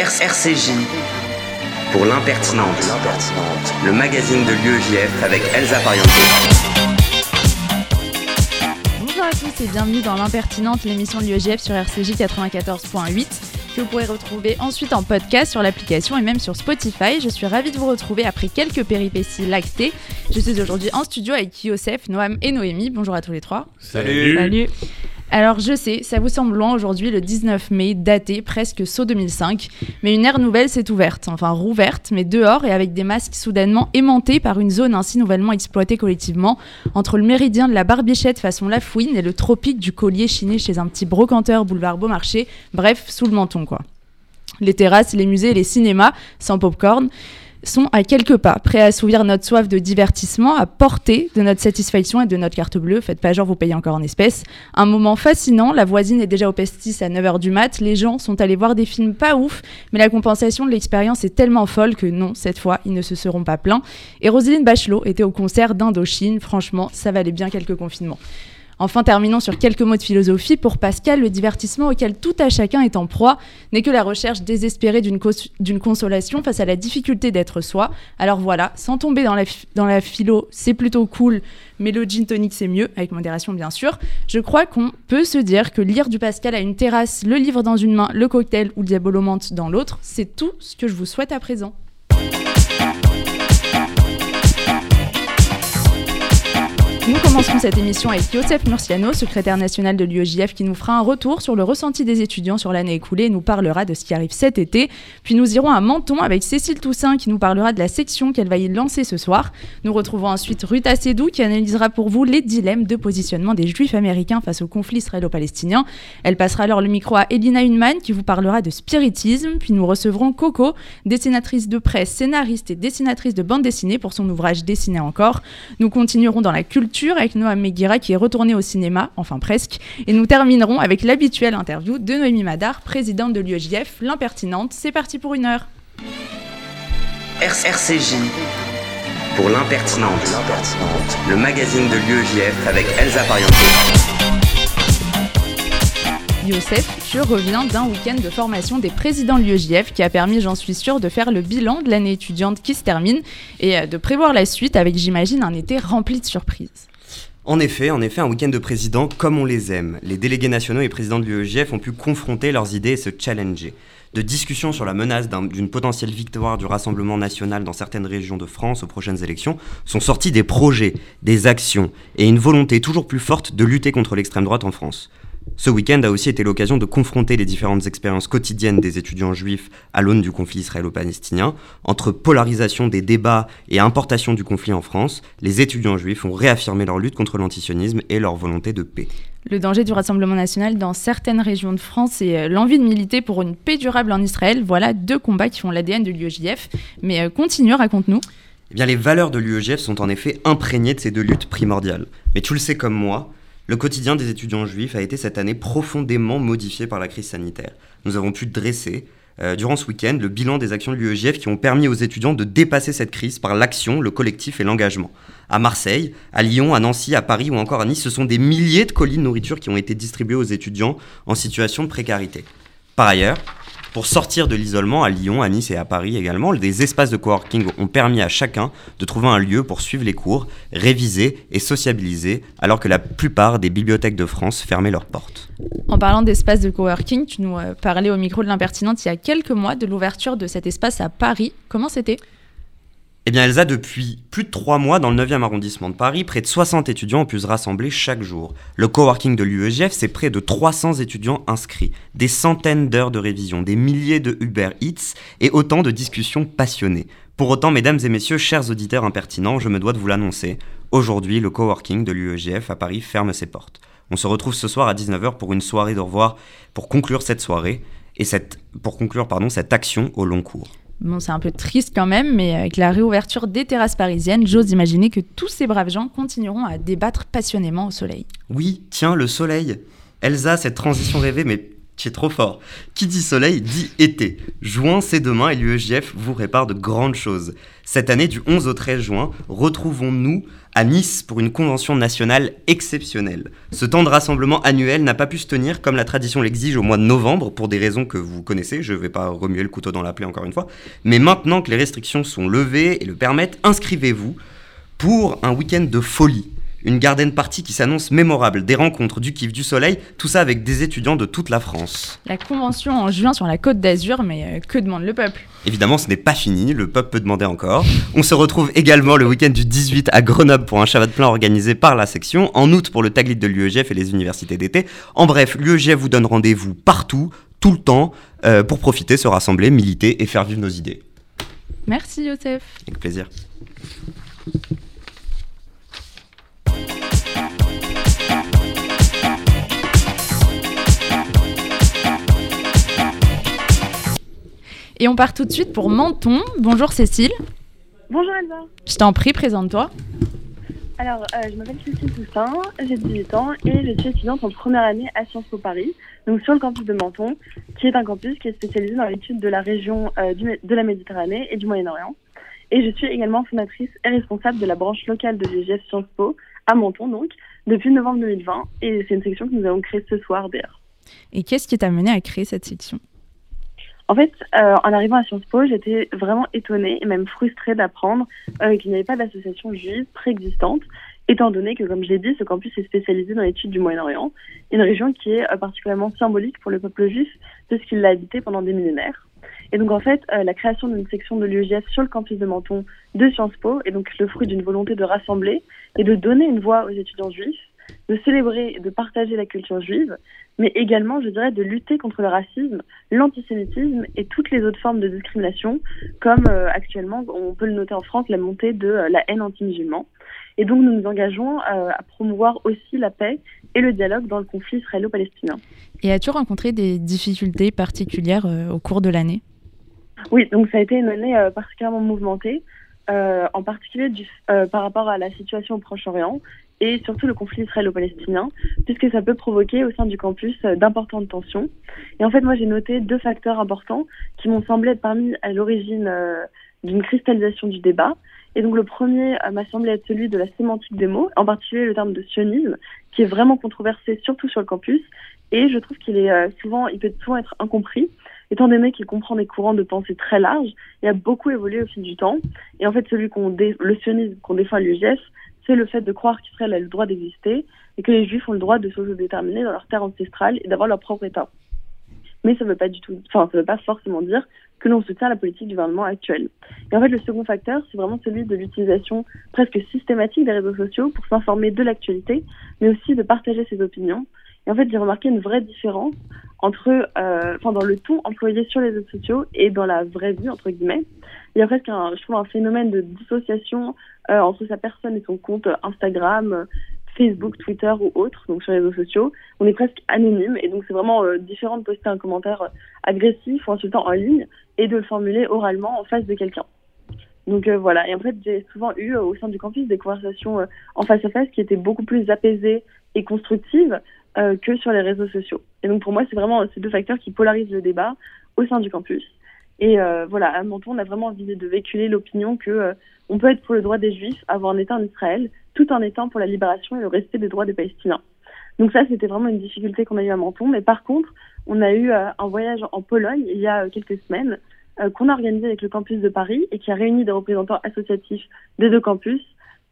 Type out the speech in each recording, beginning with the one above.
RCJ pour l'impertinente, le magazine de l'UEJF avec Elsa Pariente. Bonjour à tous et bienvenue dans l'impertinente, l'émission de l'UEJF sur RCJ 94.8 que vous pourrez retrouver ensuite en podcast sur l'application et même sur Spotify. Je suis ravie de vous retrouver après quelques péripéties lactées. Je suis aujourd'hui en studio avec Yosef, Noam et Noémie. Bonjour à tous les trois. Salut. Salut. Alors je sais, ça vous semble loin aujourd'hui, le 19 mai, daté presque saut 2005, mais une ère nouvelle s'est ouverte, enfin rouverte, mais dehors et avec des masques soudainement aimantés par une zone ainsi nouvellement exploitée collectivement, entre le méridien de la Barbichette façon La Fouine et le tropique du collier chiné chez un petit brocanteur boulevard Beaumarchais, bref, sous le menton quoi. Les terrasses, les musées les cinémas, sans popcorn, sont à quelques pas, prêts à assouvir notre soif de divertissement, à portée de notre satisfaction et de notre carte bleue. Faites pas genre, vous payez encore en espèces. Un moment fascinant, la voisine est déjà au pestis à 9h du mat, les gens sont allés voir des films pas ouf, mais la compensation de l'expérience est tellement folle que non, cette fois, ils ne se seront pas plaints. Et Roselyne Bachelot était au concert d'Indochine, franchement, ça valait bien quelques confinements. Enfin, terminons sur quelques mots de philosophie. Pour Pascal, le divertissement auquel tout à chacun est en proie n'est que la recherche désespérée d'une consolation face à la difficulté d'être soi. Alors voilà, sans tomber dans la, dans la philo, c'est plutôt cool, mais le gin tonic c'est mieux, avec modération bien sûr. Je crois qu'on peut se dire que lire du Pascal à une terrasse, le livre dans une main, le cocktail ou le diabolomante dans l'autre, c'est tout ce que je vous souhaite à présent. Nous commencerons cette émission avec Yosef Murciano, secrétaire national de l'UEJF, qui nous fera un retour sur le ressenti des étudiants sur l'année écoulée et nous parlera de ce qui arrive cet été. Puis nous irons à Menton avec Cécile Toussaint, qui nous parlera de la section qu'elle va y lancer ce soir. Nous retrouvons ensuite Ruth Assedou, qui analysera pour vous les dilemmes de positionnement des juifs américains face au conflit israélo-palestinien. Elle passera alors le micro à Elina Hunman, qui vous parlera de spiritisme. Puis nous recevrons Coco, dessinatrice de presse, scénariste et dessinatrice de bande dessinée pour son ouvrage Dessiner encore. Nous continuerons dans la culture avec Noam Meguira qui est retourné au cinéma, enfin presque. Et nous terminerons avec l'habituelle interview de Noémie Madar, présidente de l'UEJF, l'impertinente. C'est parti pour une heure. RCJ pour l'impertinente, le magazine de l'UEJF avec Elsa Pariente. Youssef, je reviens d'un week-end de formation des présidents de l'UEJF qui a permis, j'en suis sûre, de faire le bilan de l'année étudiante qui se termine et de prévoir la suite avec, j'imagine, un été rempli de surprises. En effet, en effet, un week-end de présidents comme on les aime. Les délégués nationaux et présidents de l'UEJF ont pu confronter leurs idées et se challenger. De discussions sur la menace d'une potentielle victoire du Rassemblement national dans certaines régions de France aux prochaines élections sont sortis des projets, des actions et une volonté toujours plus forte de lutter contre l'extrême droite en France. Ce week-end a aussi été l'occasion de confronter les différentes expériences quotidiennes des étudiants juifs à l'aune du conflit israélo-palestinien. Entre polarisation des débats et importation du conflit en France, les étudiants juifs ont réaffirmé leur lutte contre l'antisionisme et leur volonté de paix. Le danger du Rassemblement national dans certaines régions de France et euh, l'envie de militer pour une paix durable en Israël, voilà deux combats qui font l'ADN de l'UEJF. Mais euh, continue, raconte-nous. Eh bien, les valeurs de l'UEJF sont en effet imprégnées de ces deux luttes primordiales. Mais tu le sais comme moi, le quotidien des étudiants juifs a été cette année profondément modifié par la crise sanitaire. Nous avons pu dresser, euh, durant ce week-end, le bilan des actions de l'UEJF qui ont permis aux étudiants de dépasser cette crise par l'action, le collectif et l'engagement. À Marseille, à Lyon, à Nancy, à Paris ou encore à Nice, ce sont des milliers de colis de nourriture qui ont été distribués aux étudiants en situation de précarité. Par ailleurs, pour sortir de l'isolement à Lyon, à Nice et à Paris également, des espaces de coworking ont permis à chacun de trouver un lieu pour suivre les cours, réviser et sociabiliser, alors que la plupart des bibliothèques de France fermaient leurs portes. En parlant d'espaces de coworking, tu nous euh, parlais au micro de l'impertinente il y a quelques mois de l'ouverture de cet espace à Paris. Comment c'était? Eh bien, Elsa, depuis plus de trois mois, dans le 9e arrondissement de Paris, près de 60 étudiants ont pu se rassembler chaque jour. Le coworking de l'UEGF, c'est près de 300 étudiants inscrits, des centaines d'heures de révision, des milliers de Uber Eats et autant de discussions passionnées. Pour autant, mesdames et messieurs, chers auditeurs impertinents, je me dois de vous l'annoncer. Aujourd'hui, le coworking de l'UEGF à Paris ferme ses portes. On se retrouve ce soir à 19h pour une soirée de revoir pour conclure cette soirée et cette, pour conclure cette action au long cours. Bon, c'est un peu triste quand même, mais avec la réouverture des terrasses parisiennes, j'ose imaginer que tous ces braves gens continueront à débattre passionnément au soleil. Oui, tiens, le soleil. Elsa, cette transition rêvée, mais tu es trop fort. Qui dit soleil dit été. Juin, c'est demain et l'UEJF vous répare de grandes choses. Cette année, du 11 au 13 juin, retrouvons-nous à Nice pour une convention nationale exceptionnelle. Ce temps de rassemblement annuel n'a pas pu se tenir comme la tradition l'exige au mois de novembre pour des raisons que vous connaissez, je ne vais pas remuer le couteau dans la plaie encore une fois, mais maintenant que les restrictions sont levées et le permettent, inscrivez-vous pour un week-end de folie une garden party qui s'annonce mémorable, des rencontres, du kiff, du soleil, tout ça avec des étudiants de toute la France. La convention en juin sur la côte d'Azur, mais euh, que demande le peuple? Évidemment, ce n'est pas fini, le peuple peut demander encore. On se retrouve également le week-end du 18 à Grenoble pour un chavat plein organisé par la section, en août pour le taglit de l'UEGF et les universités d'été. En bref, l'UEGF vous donne rendez-vous partout, tout le temps, euh, pour profiter, se rassembler, militer et faire vivre nos idées. Merci Youssef. Avec plaisir. Et on part tout de suite pour Menton. Bonjour Cécile. Bonjour Elsa. Je t'en prie, présente-toi. Alors, euh, je m'appelle Cécile Toussaint, j'ai 18 ans et je suis étudiante en première année à Sciences Po Paris, donc sur le campus de Menton, qui est un campus qui est spécialisé dans l'étude de la région euh, du, de la Méditerranée et du Moyen-Orient. Et je suis également fondatrice et responsable de la branche locale de l'UGF Sciences Po à Menton, donc, depuis novembre 2020. Et c'est une section que nous avons créée ce soir d'ailleurs. Et qu'est-ce qui t'a mené à créer cette section? En fait, euh, en arrivant à Sciences Po, j'étais vraiment étonnée et même frustrée d'apprendre euh, qu'il n'y avait pas d'association juive préexistante, étant donné que, comme je l'ai dit, ce campus est spécialisé dans l'étude du Moyen-Orient, une région qui est euh, particulièrement symbolique pour le peuple juif, puisqu'il l'a habité pendant des millénaires. Et donc, en fait, la création d'une section de l'UEGF sur le campus de Menton de Sciences Po est donc le fruit d'une volonté de rassembler et de donner une voix aux étudiants juifs, de célébrer de partager la culture juive, mais également, je dirais, de lutter contre le racisme, l'antisémitisme et toutes les autres formes de discrimination, comme euh, actuellement, on peut le noter en France, la montée de euh, la haine anti-musulman. Et donc, nous nous engageons euh, à promouvoir aussi la paix et le dialogue dans le conflit israélo-palestinien. Et as-tu rencontré des difficultés particulières au cours de l'année? Oui, donc ça a été une année particulièrement mouvementée, euh, en particulier du, euh, par rapport à la situation au Proche-Orient et surtout le conflit israélo-palestinien, puisque ça peut provoquer au sein du campus euh, d'importantes tensions. Et en fait, moi, j'ai noté deux facteurs importants qui m'ont semblé être parmi à l'origine euh, d'une cristallisation du débat. Et donc le premier euh, m'a semblé être celui de la sémantique des mots, en particulier le terme de sionisme, qui est vraiment controversé, surtout sur le campus. Et je trouve qu'il est souvent, il peut souvent être incompris, étant donné qu'il comprend des courants de pensée très larges et a beaucoup évolué au fil du temps. Et en fait, celui qu'on dé- le sionisme qu'on défend à l'UGF, c'est le fait de croire qu'Israël a le droit d'exister et que les Juifs ont le droit de s'autodéterminer dans leur terre ancestrale et d'avoir leur propre État. Mais ça ne veut pas du tout, enfin, ça veut pas forcément dire que l'on soutient la politique du gouvernement actuel. Et en fait, le second facteur, c'est vraiment celui de l'utilisation presque systématique des réseaux sociaux pour s'informer de l'actualité, mais aussi de partager ses opinions. Et en fait, j'ai remarqué une vraie différence entre, euh, enfin, dans le ton employé sur les réseaux sociaux et dans la vraie vie, entre guillemets. Il y a presque, un, je trouve, un phénomène de dissociation euh, entre sa personne et son compte Instagram, Facebook, Twitter ou autre, donc sur les réseaux sociaux. On est presque anonyme et donc c'est vraiment euh, différent de poster un commentaire agressif ou insultant en ligne et de le formuler oralement en face de quelqu'un. Donc voilà, et en fait j'ai souvent eu au sein du campus des conversations en face à face qui étaient beaucoup plus apaisées et constructives euh, que sur les réseaux sociaux. Et donc pour moi c'est vraiment ces deux facteurs qui polarisent le débat au sein du campus. Et euh, voilà, à Menton on a vraiment envie de véhiculer l'opinion que euh, on peut être pour le droit des Juifs, avoir un État en Israël, tout en étant pour la libération et le respect des droits des Palestiniens. Donc ça, c'était vraiment une difficulté qu'on a eu à Menton. Mais par contre, on a eu un voyage en Pologne il y a quelques semaines qu'on a organisé avec le campus de Paris et qui a réuni des représentants associatifs des deux campus,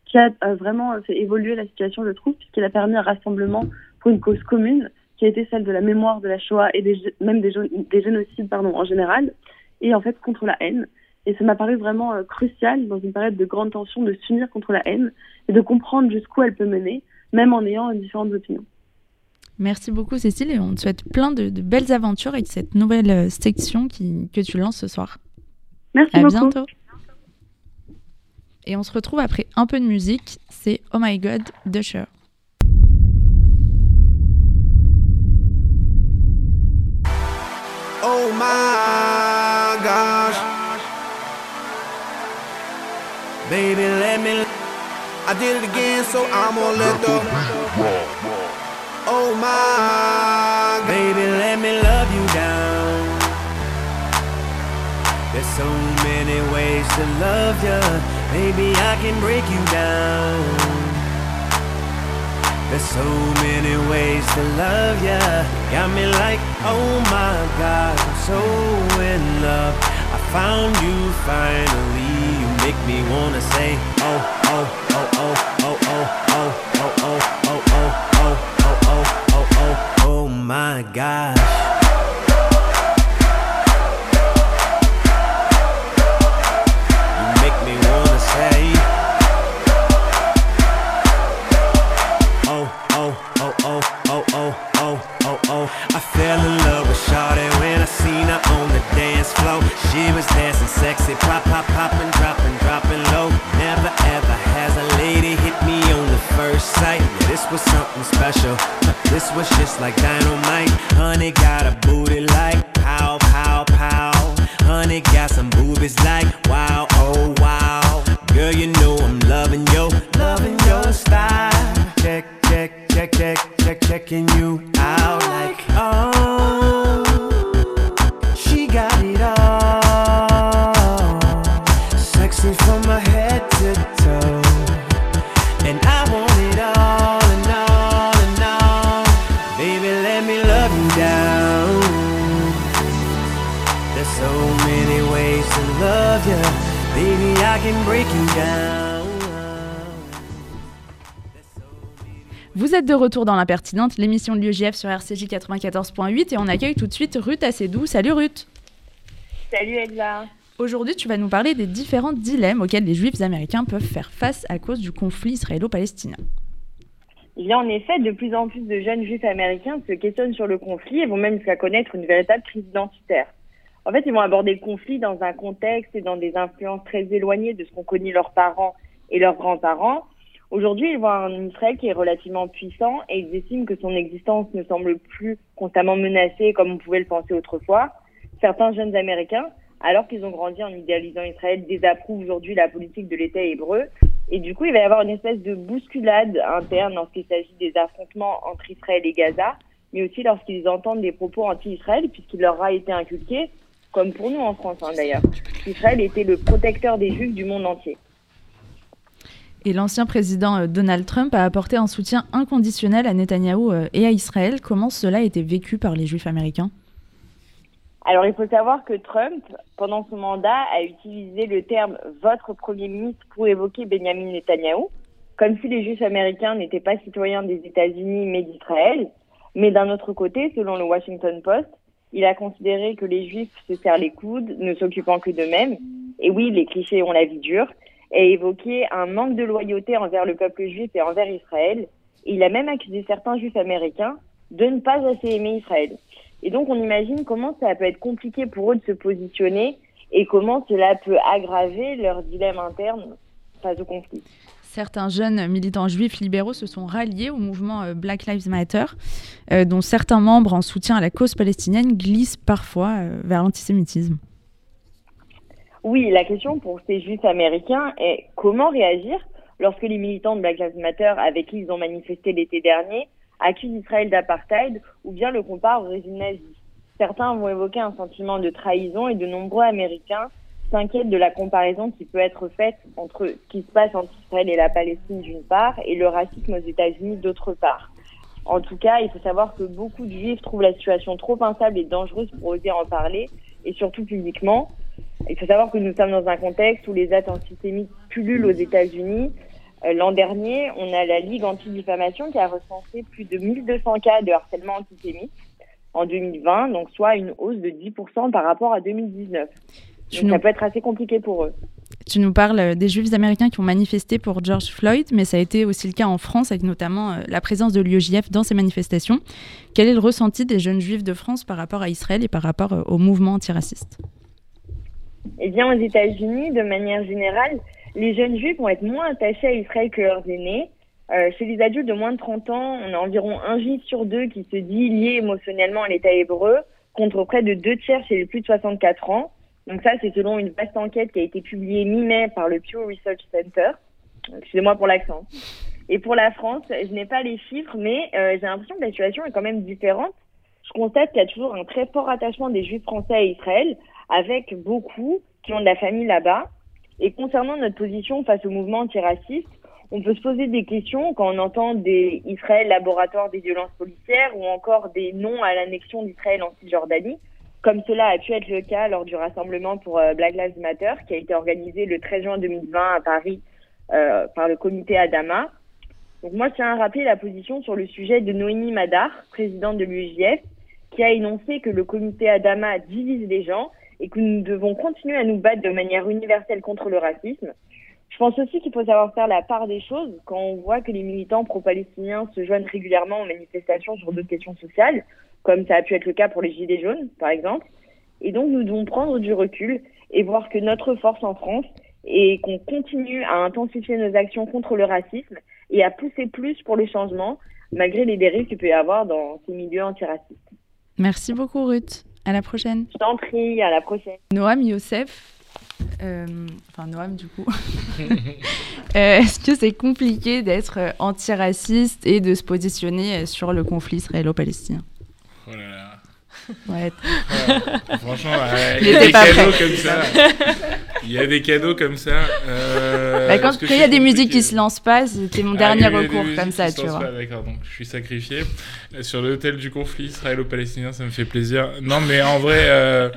qui a vraiment fait évoluer la situation, je trouve, puisqu'il a permis un rassemblement pour une cause commune, qui a été celle de la mémoire de la Shoah et des, même des, gé- des génocides pardon, en général, et en fait contre la haine. Et ça m'a paru vraiment euh, crucial dans une période de grande tension de s'unir contre la haine et de comprendre jusqu'où elle peut mener, même en ayant différentes opinions. Merci beaucoup Cécile et on te souhaite plein de, de belles aventures avec cette nouvelle euh, section qui, que tu lances ce soir. Merci À beaucoup. bientôt. Et on se retrouve après un peu de musique, c'est Oh My God de Cher. My gosh. Baby, let me. I did it again, so I'm gonna let the. Oh my. Baby, let me love you down. There's so many ways to love you. Maybe I can break you down. There's so many ways to love ya. Got me like, oh my God, I'm so in love. I found you finally. You make me wanna say, oh, oh, oh, oh, oh, oh, oh, oh, oh, oh, oh, oh, oh, oh, oh, oh, oh my gosh. Oh. I fell in love with Shawty when I seen her on the dance floor. She was dancing sexy, pop, pop, popping, dropping, dropping low. Never ever has a lady hit me on the first sight. Yeah, this was something special. This was just like dynamite. Honey got a booty like pow, pow, pow. Honey got some boobies like retour dans l'impertinente, l'émission de l'UEJF sur RCJ 94.8 et on accueille tout de suite Ruth Assedou. Salut Ruth Salut Elsa. Aujourd'hui, tu vas nous parler des différents dilemmes auxquels les juifs américains peuvent faire face à cause du conflit israélo-palestinien. Il y a en effet de plus en plus de jeunes juifs américains se questionnent sur le conflit et vont même jusqu'à connaître une véritable crise identitaire. En fait, ils vont aborder le conflit dans un contexte et dans des influences très éloignées de ce qu'ont connu leurs parents et leurs grands-parents. Aujourd'hui, ils voient un Israël qui est relativement puissant et ils estiment que son existence ne semble plus constamment menacée comme on pouvait le penser autrefois. Certains jeunes Américains, alors qu'ils ont grandi en idéalisant Israël, désapprouvent aujourd'hui la politique de l'État hébreu. Et du coup, il va y avoir une espèce de bousculade interne lorsqu'il s'agit des affrontements entre Israël et Gaza, mais aussi lorsqu'ils entendent des propos anti-Israël, puisqu'il leur a été inculqué, comme pour nous en France hein, d'ailleurs, qu'Israël était le protecteur des Juifs du monde entier. Et l'ancien président euh, Donald Trump a apporté un soutien inconditionnel à Netanyahou euh, et à Israël. Comment cela a été vécu par les juifs américains? Alors, il faut savoir que Trump, pendant son mandat, a utilisé le terme votre premier ministre pour évoquer Benjamin Netanyahou, comme si les juifs américains n'étaient pas citoyens des États-Unis mais d'Israël. Mais d'un autre côté, selon le Washington Post, il a considéré que les juifs se serrent les coudes, ne s'occupant que d'eux-mêmes. Et oui, les clichés ont la vie dure. Et évoqué un manque de loyauté envers le peuple juif et envers Israël. Il a même accusé certains juifs américains de ne pas assez aimer Israël. Et donc, on imagine comment ça peut être compliqué pour eux de se positionner et comment cela peut aggraver leur dilemme interne face au conflit. Certains jeunes militants juifs libéraux se sont ralliés au mouvement euh, Black Lives Matter, euh, dont certains membres en soutien à la cause palestinienne glissent parfois euh, vers l'antisémitisme. Oui, la question pour ces juifs américains est comment réagir lorsque les militants de Black Lives Matter avec qui ils ont manifesté l'été dernier accusent Israël d'apartheid ou bien le comparent au régime nazi. Certains vont évoquer un sentiment de trahison et de nombreux Américains s'inquiètent de la comparaison qui peut être faite entre ce qui se passe entre Israël et la Palestine d'une part et le racisme aux États-Unis d'autre part. En tout cas, il faut savoir que beaucoup de juifs trouvent la situation trop instable et dangereuse pour oser en parler, et surtout publiquement. Il faut savoir que nous sommes dans un contexte où les actes antisémites pullulent aux États-Unis. Euh, L'an dernier, on a la Ligue anti-diffamation qui a recensé plus de 1200 cas de harcèlement antisémite en 2020, donc soit une hausse de 10% par rapport à 2019. Tu Donc nous, ça peut être assez compliqué pour eux. tu nous parles des juifs américains qui ont manifesté pour George Floyd, mais ça a été aussi le cas en France, avec notamment euh, la présence de l'UEJF dans ces manifestations. Quel est le ressenti des jeunes juifs de France par rapport à Israël et par rapport euh, au mouvement antiraciste? Eh bien, aux États-Unis, de manière générale, les jeunes juifs vont être moins attachés à Israël que leurs aînés. Euh, chez les adultes de moins de 30 ans, on a environ un juif sur deux qui se dit lié émotionnellement à l'État hébreu, contre près de deux tiers chez les plus de 64 ans. Donc ça, c'est selon une vaste enquête qui a été publiée mi-mai par le Pew Research Center. Excusez-moi pour l'accent. Et pour la France, je n'ai pas les chiffres, mais euh, j'ai l'impression que la situation est quand même différente. Je constate qu'il y a toujours un très fort attachement des juifs français à Israël, avec beaucoup qui ont de la famille là-bas. Et concernant notre position face au mouvement antiraciste, on peut se poser des questions quand on entend des Israël laboratoire des violences policières ou encore des noms à l'annexion d'Israël en Cisjordanie, comme cela a pu être le cas lors du rassemblement pour euh, Black Lives Matter qui a été organisé le 13 juin 2020 à Paris euh, par le comité Adama. Donc moi, je tiens à rappeler la position sur le sujet de Noémie Madar, présidente de l'UEJF, qui a énoncé que le comité Adama divise les gens et que nous devons continuer à nous battre de manière universelle contre le racisme. Je pense aussi qu'il faut savoir faire la part des choses quand on voit que les militants pro-palestiniens se joignent régulièrement aux manifestations sur d'autres questions sociales, comme ça a pu être le cas pour les Gilets jaunes, par exemple. Et donc, nous devons prendre du recul et voir que notre force en France est qu'on continue à intensifier nos actions contre le racisme et à pousser plus pour le changement, malgré les dérives qu'il peut y avoir dans ces milieux antiracistes. Merci beaucoup, Ruth. À la prochaine. Je t'en prie, à la prochaine. Noam Youssef, euh, enfin Noam du coup. Euh, Est-ce que c'est compliqué d'être euh, antiraciste et de se positionner sur le conflit israélo-palestinien? Oh là là. Ouais. Ouais, franchement, ouais, il y a des cadeaux comme ça. Il y a des cadeaux comme ça. euh, Bah, quand il y a des musiques qui se lancent pas, c'était mon Ah, dernier recours comme ça, tu vois. D'accord, donc je suis sacrifié. Euh, Sur l'hôtel du conflit israélo-palestinien, ça me fait plaisir. Non, mais en vrai, euh,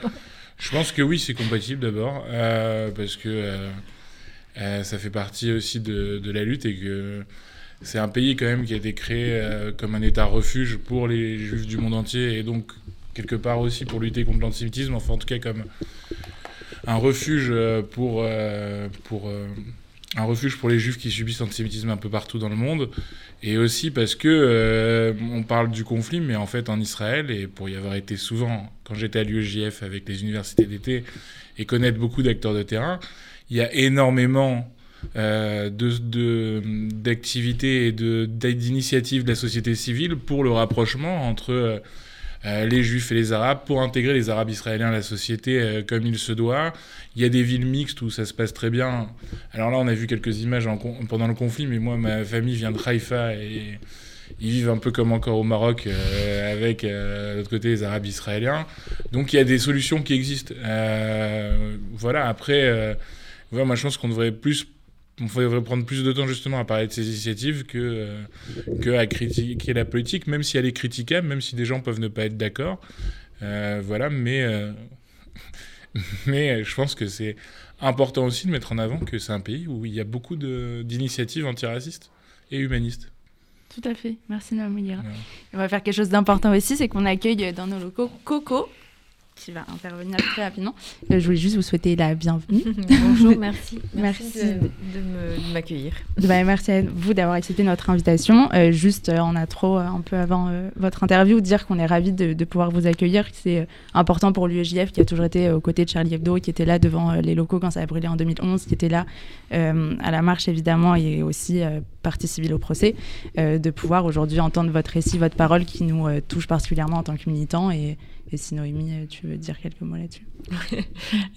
je pense que oui, c'est compatible d'abord, euh, parce que euh, euh, ça fait partie aussi de, de la lutte et que c'est un pays quand même qui a été créé euh, comme un État refuge pour les juifs du monde entier et donc quelque part aussi pour lutter contre l'antisémitisme, enfin en tout cas comme un refuge euh, pour, euh, pour euh, un refuge pour les juifs qui subissent l'antisémitisme un peu partout dans le monde. Et aussi parce que on parle du conflit mais en fait en Israël et pour y avoir été souvent quand j'étais à l'UEJF avec les universités d'été et connaître beaucoup d'acteurs de terrain il y a énormément euh, de- de- d'activités et de- d'initiatives de la société civile pour le rapprochement entre les juifs et les arabes, pour intégrer les arabes israéliens à la société euh, comme il se doit. Il y a des villes mixtes où ça se passe très bien. Alors là, on a vu quelques images pendant le conflit, mais moi, ma famille vient de Haïfa et ils vivent un peu comme encore au Maroc euh, avec euh, de l'autre côté les arabes israéliens. Donc il y a des solutions qui existent. Euh, voilà, après, euh, moi je pense qu'on devrait plus on devrait prendre plus de temps justement à parler de ces initiatives que, euh, que à critiquer la politique, même si elle est critiquable, même si des gens peuvent ne pas être d'accord. Euh, voilà, mais, euh, mais je pense que c'est important aussi de mettre en avant que c'est un pays où il y a beaucoup d'initiatives antiracistes et humanistes. Tout à fait. Merci. Ouais. On va faire quelque chose d'important aussi, c'est qu'on accueille dans nos locaux Coco, qui va intervenir très rapidement. Euh, je voulais juste vous souhaiter la bienvenue. Bonjour, merci. Merci. Merci, de, m'accueillir. Bah, merci à vous d'avoir accepté notre invitation. Euh, juste, euh, on a trop, euh, un peu avant euh, votre interview, dire qu'on est ravis de, de pouvoir vous accueillir. C'est important pour l'UEJF qui a toujours été aux côtés de Charlie Hebdo, qui était là devant les locaux quand ça a brûlé en 2011, qui était là à la marche évidemment et aussi partie civile au procès, de pouvoir aujourd'hui entendre votre récit, votre parole qui nous touche particulièrement en tant que militants. Et, et si Noémie, euh, tu veux dire quelques mots là-dessus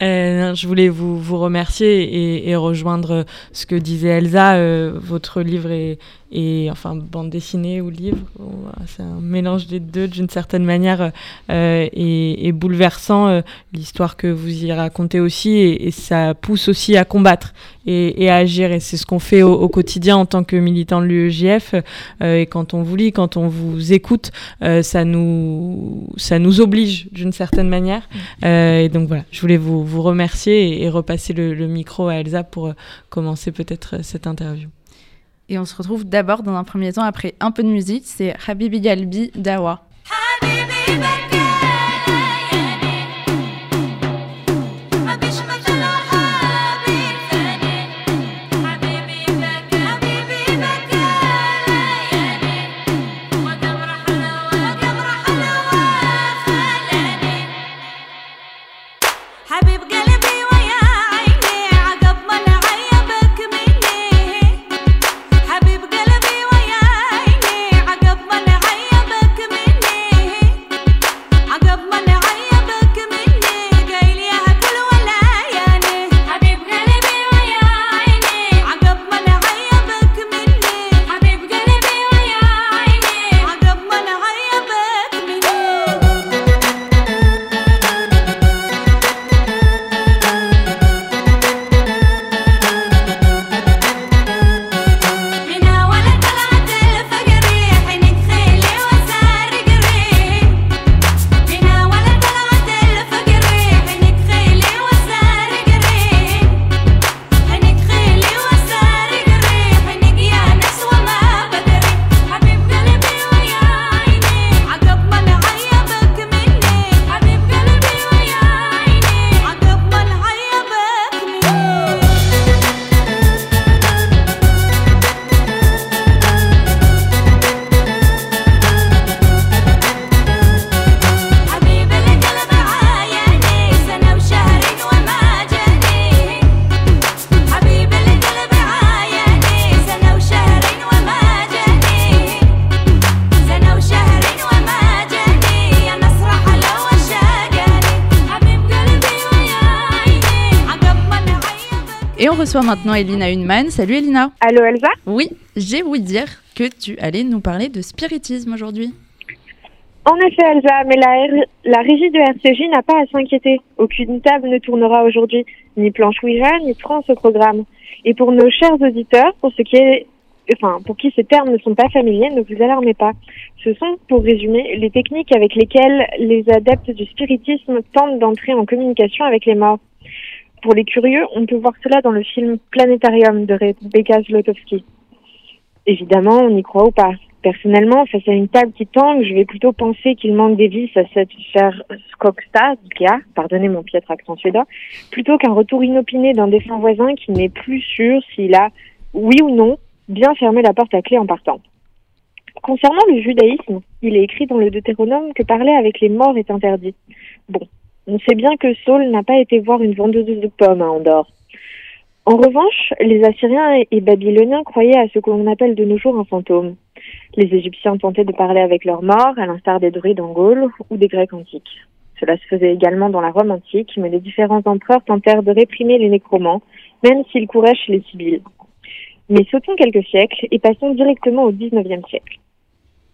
Euh, je voulais vous, vous remercier et, et rejoindre ce que disait Elsa. euh, votre livre est, est- enfin bande dessinée ou livre, voilà, c'est un mélange des deux d'une certaine manière euh, et, et bouleversant. euh, L'histoire que vous y racontez aussi et, et ça pousse aussi à combattre et, et à agir et c'est ce qu'on fait au, au quotidien en tant que militant de l'UEJF. euh, et quand on vous lit, quand on vous écoute, euh, ça nous ça nous oblige d'une certaine manière. Euh, et donc voilà, je voulais vous, vous remercier et, et repasser le, le micro à Elsa pour euh, commencer peut-être euh, cette interview. Et on se retrouve d'abord dans un premier temps après un peu de musique, c'est Habibi Galbi d'Awa. Habibi reçoit maintenant Elina Hunman. Salut Elina. Allô Elsa? Oui, j'ai voulu dire que tu allais nous parler de spiritisme aujourd'hui. En effet Elsa, mais la, R- la régie de RCJ n'a pas à s'inquiéter. Aucune table ne tournera aujourd'hui, ni planche Ouija, ni France au programme. Et pour nos chers auditeurs, pour ce qui est, enfin, pour qui ces termes ne sont pas familiers, ne vous alarmez pas. Ce sont, pour résumer, les techniques avec lesquelles les adeptes du spiritisme tentent d'entrer en communication avec les morts. Pour les curieux, on peut voir cela dans le film Planétarium de Rebecca Zlotowski. Évidemment, on y croit ou pas. Personnellement, face à une table qui tangue, je vais plutôt penser qu'il manque des vis à cette chère Skoksta d'Ikea, pardonnez mon piètre accent suédois, plutôt qu'un retour inopiné d'un défunt voisin qui n'est plus sûr s'il a, oui ou non, bien fermé la porte à clé en partant. Concernant le judaïsme, il est écrit dans le Deutéronome que parler avec les morts est interdit. Bon, on sait bien que Saul n'a pas été voir une vendeuse de pommes à Andorre. En revanche, les Assyriens et Babyloniens croyaient à ce que l'on appelle de nos jours un fantôme. Les Égyptiens tentaient de parler avec leurs morts, à l'instar des druides en Gaule ou des Grecs antiques. Cela se faisait également dans la Rome antique, mais les différents empereurs tentèrent de réprimer les nécromants, même s'ils couraient chez les Sibylles. Mais sautons quelques siècles et passons directement au XIXe siècle.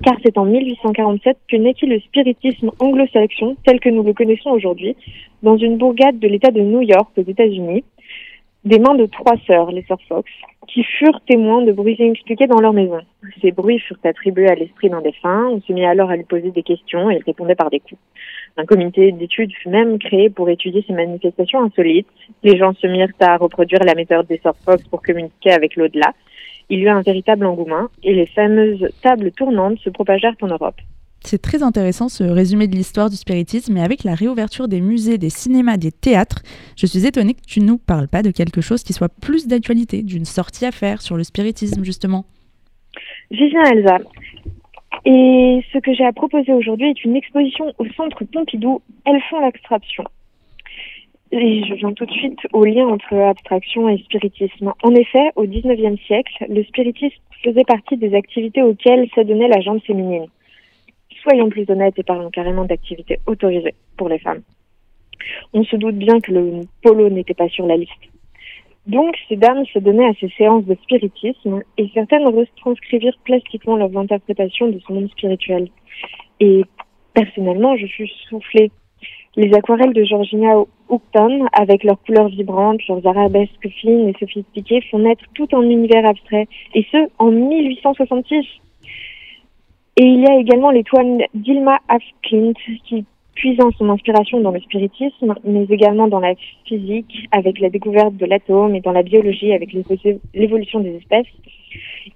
Car c'est en 1847 que naquit le spiritisme anglo-saxon tel que nous le connaissons aujourd'hui, dans une bourgade de l'État de New York aux États-Unis, des mains de trois sœurs, les sœurs Fox, qui furent témoins de bruits inexpliqués dans leur maison. Ces bruits furent attribués à l'esprit d'un défunt. On se mit alors à lui poser des questions et il répondait par des coups. Un comité d'études fut même créé pour étudier ces manifestations insolites. Les gens se mirent à reproduire la méthode des sœurs Fox pour communiquer avec l'au-delà. Il y eut un véritable engouement et les fameuses tables tournantes se propagèrent en Europe. C'est très intéressant ce résumé de l'histoire du spiritisme, mais avec la réouverture des musées, des cinémas, des théâtres, je suis étonnée que tu ne nous parles pas de quelque chose qui soit plus d'actualité, d'une sortie à faire sur le spiritisme justement. J'y viens, Elsa. Et ce que j'ai à proposer aujourd'hui est une exposition au centre Pompidou. Elles font l'abstraction. Et je viens tout de suite au lien entre abstraction et spiritisme. En effet, au XIXe siècle, le spiritisme faisait partie des activités auxquelles s'adonnait la jante féminine. Soyons plus honnêtes et parlons carrément d'activités autorisées pour les femmes. On se doute bien que le polo n'était pas sur la liste. Donc, ces dames se donnaient à ces séances de spiritisme et certaines retranscrivirent plastiquement leurs interprétations de ce monde spirituel. Et personnellement, je suis soufflée. Les aquarelles de Georgina Hookton, avec leurs couleurs vibrantes, leurs arabesques fines et sophistiquées, font naître tout un univers abstrait, et ce, en 1866. Et il y a également les toiles d'Ilma Afklint, qui puisant son inspiration dans le spiritisme, mais également dans la physique, avec la découverte de l'atome, et dans la biologie, avec l'évo- l'évolution des espèces,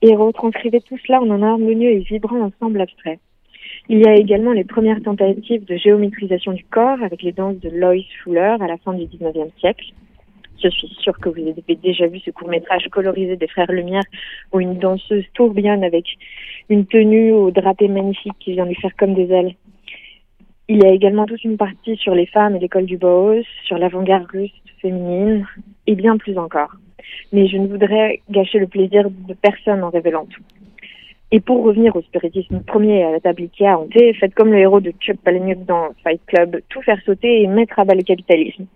et retranscrivait tout cela en un harmonieux et vibrant ensemble abstrait. Il y a également les premières tentatives de géométrisation du corps, avec les danses de Lois Fuller à la fin du 19e siècle. Je suis sûre que vous avez déjà vu ce court-métrage colorisé des frères Lumière où une danseuse tourbillonne avec une tenue au drapé magnifique qui vient lui faire comme des ailes. Il y a également toute une partie sur les femmes et l'école du Bauhaus, sur l'avant-garde russe féminine et bien plus encore. Mais je ne voudrais gâcher le plaisir de personne en révélant tout. Et pour revenir au spiritisme premier à la table Ikea hantée, faites comme le héros de Chuck Palahniuk dans Fight Club, tout faire sauter et mettre à bas le capitalisme.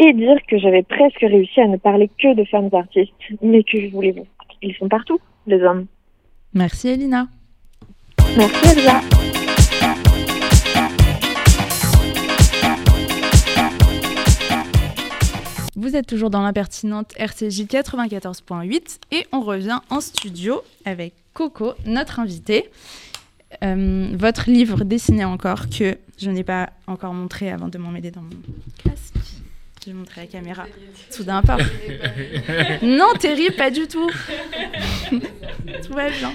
Et dire que j'avais presque réussi à ne parler que de femmes artistes. Mais que voulez-vous Ils sont partout, les hommes. Merci Elina. Merci Elsa. Vous êtes toujours dans l'impertinente RCJ 94.8 et on revient en studio avec Coco, notre invitée. Euh, votre livre dessiné encore que je n'ai pas encore montré avant de m'en mêler dans mon casque. Je vais montrer à la caméra. Soudain pas. non, terrible, pas du tout. tout va bien.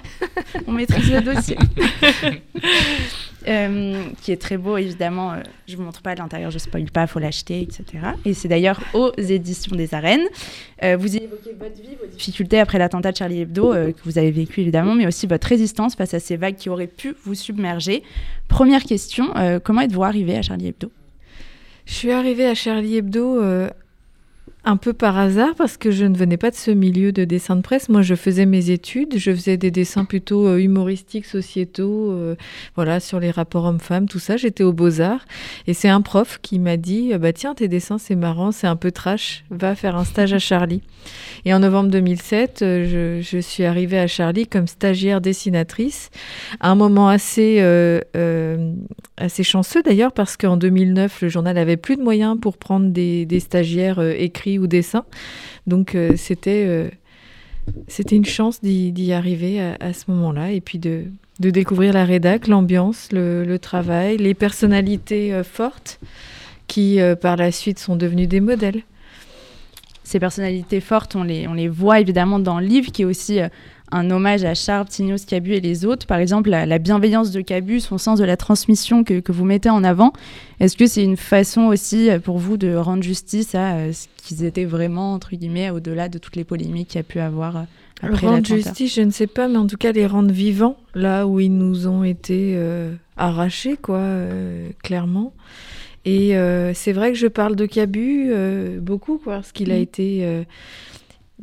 On maîtrise le dossier. Euh, qui est très beau, évidemment. euh, je vous montre pas l'intérieur, je spoil pas, faut l'acheter, etc. Et c'est d'ailleurs aux éditions des Arènes. Euh, vous y évoquez votre vie, vos difficultés après l'attentat de Charlie Hebdo, euh, que vous avez vécu évidemment, mais aussi votre résistance face à ces vagues qui auraient pu vous submerger. Première question, comment êtes-vous arrivé à Charlie Hebdo? Je suis arrivée à Charlie Hebdo euh, un peu par hasard parce que je ne venais pas de ce milieu de dessin de presse. Moi, je faisais mes études, je faisais des dessins plutôt euh, humoristiques, sociétaux, euh, voilà, sur les rapports hommes-femmes, tout ça. J'étais aux Beaux-Arts et c'est un prof qui m'a dit, euh, bah tiens, tes dessins, c'est marrant, c'est un peu trash, va faire un stage à Charlie. Et en novembre 2007, euh, je, suis arrivée à Charlie comme stagiaire dessinatrice, à un moment assez, assez chanceux d'ailleurs, parce qu'en 2009, le journal avait plus de moyens pour prendre des, des stagiaires euh, ou dessins. Donc euh, c'était euh, c'était une chance d'y arriver à, ce moment-là et puis de, de découvrir la rédac, l'ambiance, le, travail, les personnalités euh, fortes qui par la suite sont devenues des modèles. Ces personnalités fortes, on les, on les voit évidemment dans le livre, qui est aussi un hommage à Charles, Tignos, Cabu et les autres. Par exemple, la, la bienveillance de Cabu, son sens de la transmission que, que vous mettez en avant. Est-ce que c'est une façon aussi euh, pour vous de rendre justice à euh, ce qu'ils étaient vraiment, entre guillemets, au-delà de toutes les polémiques qu'il y a pu avoir euh, après rendre justice, je ne sais pas, mais en tout cas les rendre vivants là où ils nous ont été euh, arrachés, quoi, euh, clairement. Et euh, c'est vrai que je parle de Cabu beaucoup, quoi, parce qu'il a Mhm. été,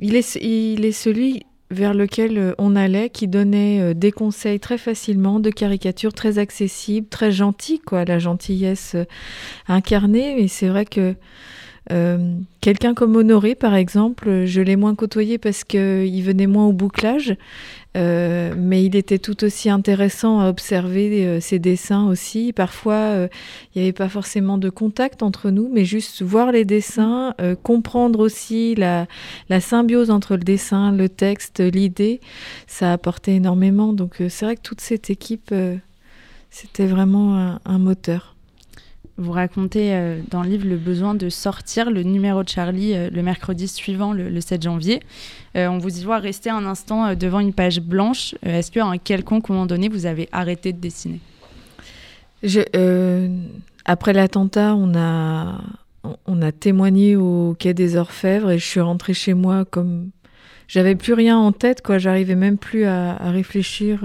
il est, il est celui vers lequel euh, on allait, qui donnait euh, des conseils très facilement, de caricatures très accessibles, très gentilles, quoi, la gentillesse euh, incarnée. Et c'est vrai que quelqu'un comme Honoré, par exemple, je l'ai moins côtoyé parce qu'il venait moins au bouclage, euh, mais il était tout aussi intéressant à observer euh, ses dessins aussi. Parfois, euh, il n'y avait pas forcément de contact entre nous, mais juste voir les dessins, euh, comprendre aussi la, la symbiose entre le dessin, le texte, l'idée, ça a apporté énormément. Donc euh, c'est vrai que toute cette équipe, c'était vraiment un, un moteur. Vous racontez euh, dans le livre le besoin de sortir le numéro de Charlie euh, le mercredi suivant, le, le 7 janvier. Euh, on vous y voit rester un instant devant une page blanche. Est-ce qu'à un quelconque moment donné, vous avez arrêté de dessiner? Après l'attentat, on a, on- a témoigné au quai des Orfèvres et je suis rentrée chez moi comme j'avais plus rien en tête, quoi. J'arrivais même plus à, à réfléchir.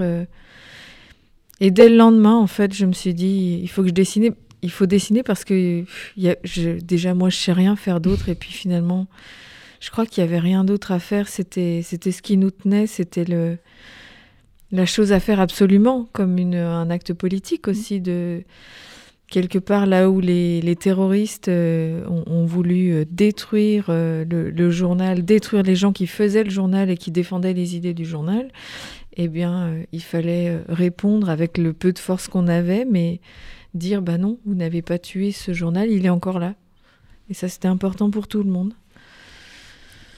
Et dès le lendemain, en fait, je me suis dit, il faut que je dessine. Il faut dessiner parce que pff, il y a- je- déjà moi, je sais rien faire d'autre. Et puis finalement, je crois qu'il y avait rien d'autre à faire. C'était, c'était ce qui nous tenait. C'était le la chose à faire absolument, comme une, un acte politique aussi de quelque part là où les, les terroristes euh, ont, ont voulu euh, détruire euh, le, le journal, détruire les gens qui faisaient le journal et qui défendaient les idées du journal, eh bien, euh, il fallait répondre avec le peu de force qu'on avait, mais dire bah non, vous n'avez pas tué ce journal, il est encore là. Et ça, c'était important pour tout le monde.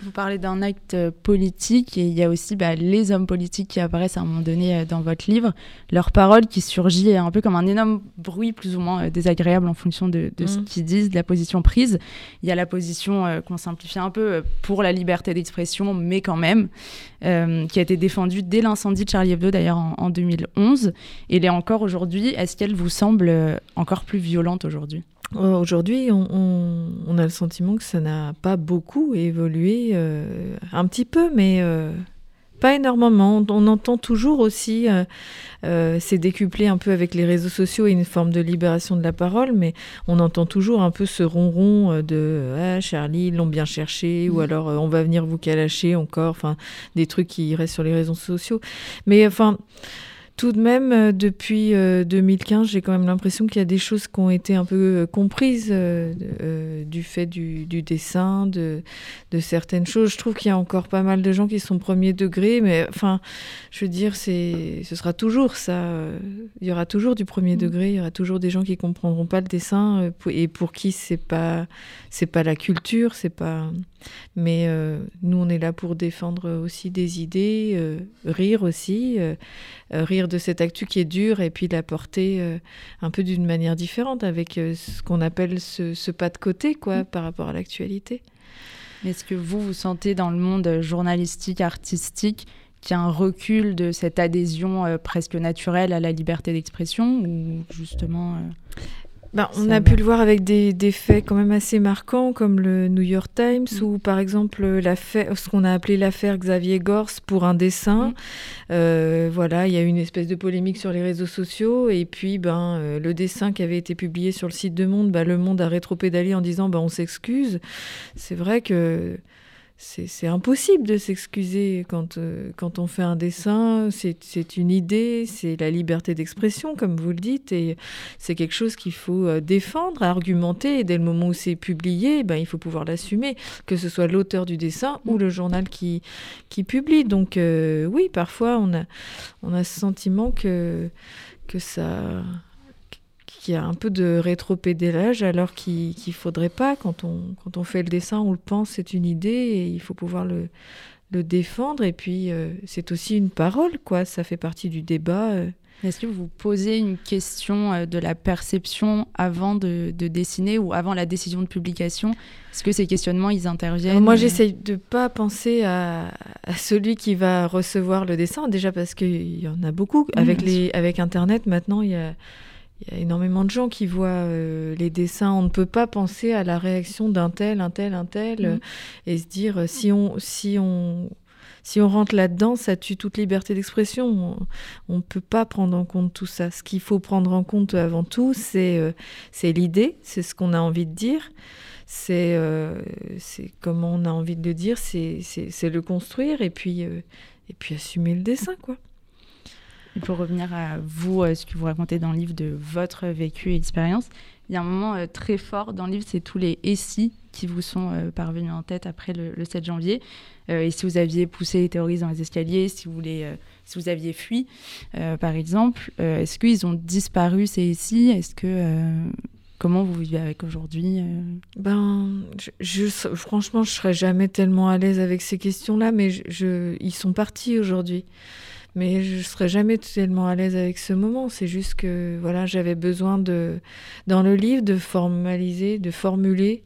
Vous parlez d'un acte euh, politique et il y a aussi bah, les hommes politiques qui apparaissent à un moment donné euh, dans votre livre. Leur parole qui surgit un peu comme un énorme bruit plus ou moins euh, désagréable en fonction de, de ce Mm. qu'ils disent, de la position prise. Il y a la position euh, qu'on simplifie un peu pour la liberté d'expression, mais quand même, euh, qui a été défendue dès l'incendie de Charlie Hebdo d'ailleurs en, en 2011. Et elle est encore aujourd'hui. Est-ce qu'elle vous semble encore plus violente aujourd'hui? Aujourd'hui, on, on- on a le sentiment que ça n'a pas beaucoup évolué, euh, un petit peu, mais euh, pas énormément. On, on entend toujours aussi, euh, euh, c'est décuplé un peu avec les réseaux sociaux et une forme de libération de la parole, mais on entend toujours un peu ce ronron euh, de ah, Charlie, ils l'ont bien cherché, ou alors euh, on va venir vous calacher encore, enfin des trucs qui restent sur les réseaux sociaux. Mais enfin. Tout de même, euh, depuis euh, 2015, j'ai quand même l'impression qu'il y a des choses qui ont été un peu euh, comprises euh, euh, du fait du, du dessin, de, de certaines choses. Je trouve qu'il y a encore pas mal de gens qui sont premier degré, mais enfin, je veux dire, c'est, ce sera toujours ça. euh, Il y aura toujours du premier degré, il y aura toujours des gens qui comprendront pas le dessin euh, et pour qui c'est pas, c'est pas la culture, c'est pas. Mais euh, nous, on est là pour défendre aussi des idées, euh, rire aussi, euh, de cette actu qui est dure et puis l'apporter euh, un peu d'une manière différente avec euh, ce qu'on appelle ce, ce pas de côté, quoi, par rapport à l'actualité. Est-ce que vous, vous sentez dans le monde journalistique, artistique, qu'il y a un recul de cette adhésion euh, presque naturelle à la liberté d'expression ou justement... euh, Ben, on a pu le voir avec des, des faits quand même assez marquants, comme le New York Times, Mm. ou par exemple l'affaire- ce qu'on a appelé l'affaire Xavier Gorce pour un dessin. Mm. Euh, voilà, il y a eu une espèce de polémique sur les réseaux sociaux, et puis ben, euh, le dessin qui avait été publié sur le site de Monde, ben, le Monde a rétropédalé en disant ben, on s'excuse. C'est vrai que c'est impossible de s'excuser quand, euh, quand on fait un dessin. C'est une idée, c'est la liberté d'expression, comme vous le dites, et c'est quelque chose qu'il faut euh, défendre, argumenter, dès le moment où c'est publié, ben, il faut pouvoir l'assumer, que ce soit l'auteur du dessin ou le journal qui, qui publie. Donc euh, oui, parfois on a, on a ce sentiment que, que ça qu'il y a un peu de rétropédalage alors qu'il qu'il faudrait pas. Quand on, quand on fait le dessin on le pense c'est une idée et il faut pouvoir le, le défendre. Et puis euh, c'est aussi une parole quoi. Ça fait partie du débat euh. Est-ce que vous posez une question euh, de la perception avant de, de dessiner ou avant la décision de publication? Est-ce que ces questionnements, ils interviennent? Alors moi, j'essaye de pas penser à, à celui qui va recevoir le dessin, déjà parce qu'il y en a beaucoup. Avec, les, avec Internet, maintenant, il y a, il y a énormément de gens qui voient euh, les dessins. On ne peut pas penser à la réaction d'un tel, un tel, un tel, Mm. euh, et se dire euh, si on, si on, si on rentre là-dedans, ça tue toute liberté d'expression. On ne peut pas prendre en compte tout ça. Ce qu'il faut prendre en compte avant tout, c'est euh, c'est l'idée, c'est ce qu'on a envie de dire. C'est euh, c'est comment on a envie de le dire, c'est le construire et puis, et puis assumer le dessin. quoi. Pour revenir à vous, euh, ce que vous racontez dans le livre de votre vécu et expérience, il y a un moment euh, très fort dans le livre, c'est tous les et si qui vous sont euh, parvenus en tête après le, le 7 janvier. Euh, et si vous aviez poussé les terroristes dans les escaliers, si vous, si vous aviez fui, par exemple, est-ce qu'ils ont disparu ces et si Est-ce que comment vous vivez avec aujourd'hui Ben, je, je- franchement, je serais jamais tellement à l'aise avec ces questions-là, mais ils sont partis aujourd'hui. Mais je serais jamais tellement à l'aise avec ce moment. C'est juste que voilà, j'avais besoin de, dans le livre, de formaliser, de formuler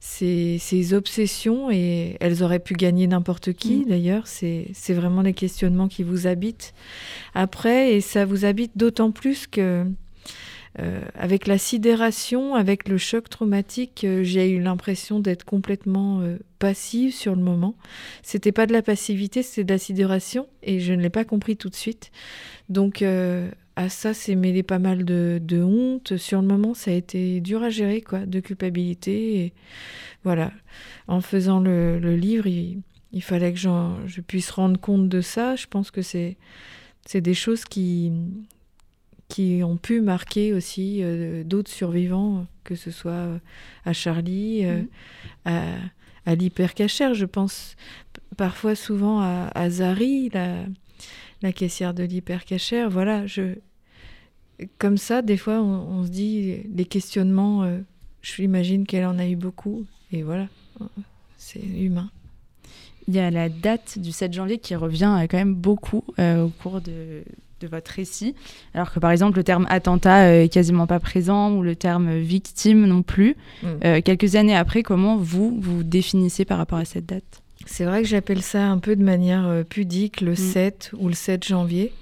ces, ces obsessions et elles auraient pu gagner n'importe qui. D'ailleurs, c'est c'est vraiment les questionnements qui vous habitent. Après, et ça vous habite d'autant plus que euh, avec la sidération, avec le choc traumatique, euh, j'ai eu l'impression d'être complètement euh, passive sur le moment. C'était pas de la passivité, c'était de la sidération et je ne l'ai pas compris tout de suite. Donc à ça, c'est mêlé pas mal de, honte. Sur le moment, ça a été dur à gérer, quoi, de culpabilité. Voilà. En faisant le, livre, il, fallait que je puisse rendre compte de ça. Je pense que c'est des choses qui qui ont pu marquer aussi euh, d'autres survivants, que ce soit euh, à Charlie, euh, à, à l'hypercachère. Je pense parfois souvent à, à Zari, la, la caissière de l'hypercachère. Voilà, je, comme ça, des fois, on, on se dit les questionnements, euh, j'imagine qu'elle en a eu beaucoup. Et voilà, c'est humain. Il y a la date du 7 janvier qui revient quand même beaucoup au cours de, de votre récit, alors que par exemple le terme attentat euh, est quasiment pas présent ou le terme victime non plus. Mm. Euh, quelques années après, comment vous vous définissez par rapport à cette date? C'est vrai que j'appelle ça un peu de manière euh, pudique le 7 ou le 7 janvier.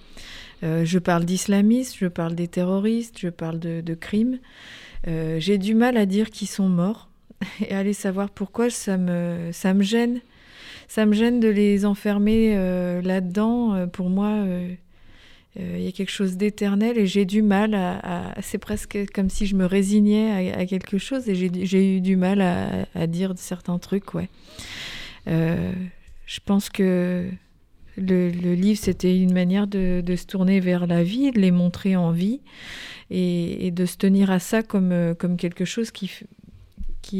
Euh, je parle d'islamistes, je parle des terroristes, je parle de, de crimes. Euh, J'ai du mal à dire qu'ils sont morts et aller savoir pourquoi ça me, ça me gêne. Ça me gêne de les enfermer là-dedans. Pour moi, il y a quelque chose d'éternel et j'ai du mal à. c'est presque comme si je me résignais à, quelque chose et j'ai eu du mal à, dire certains trucs, ouais. Euh, je pense que le, livre, c'était une manière de, se tourner vers la vie, de les montrer en vie et, de se tenir à ça comme, euh, quelque chose qui,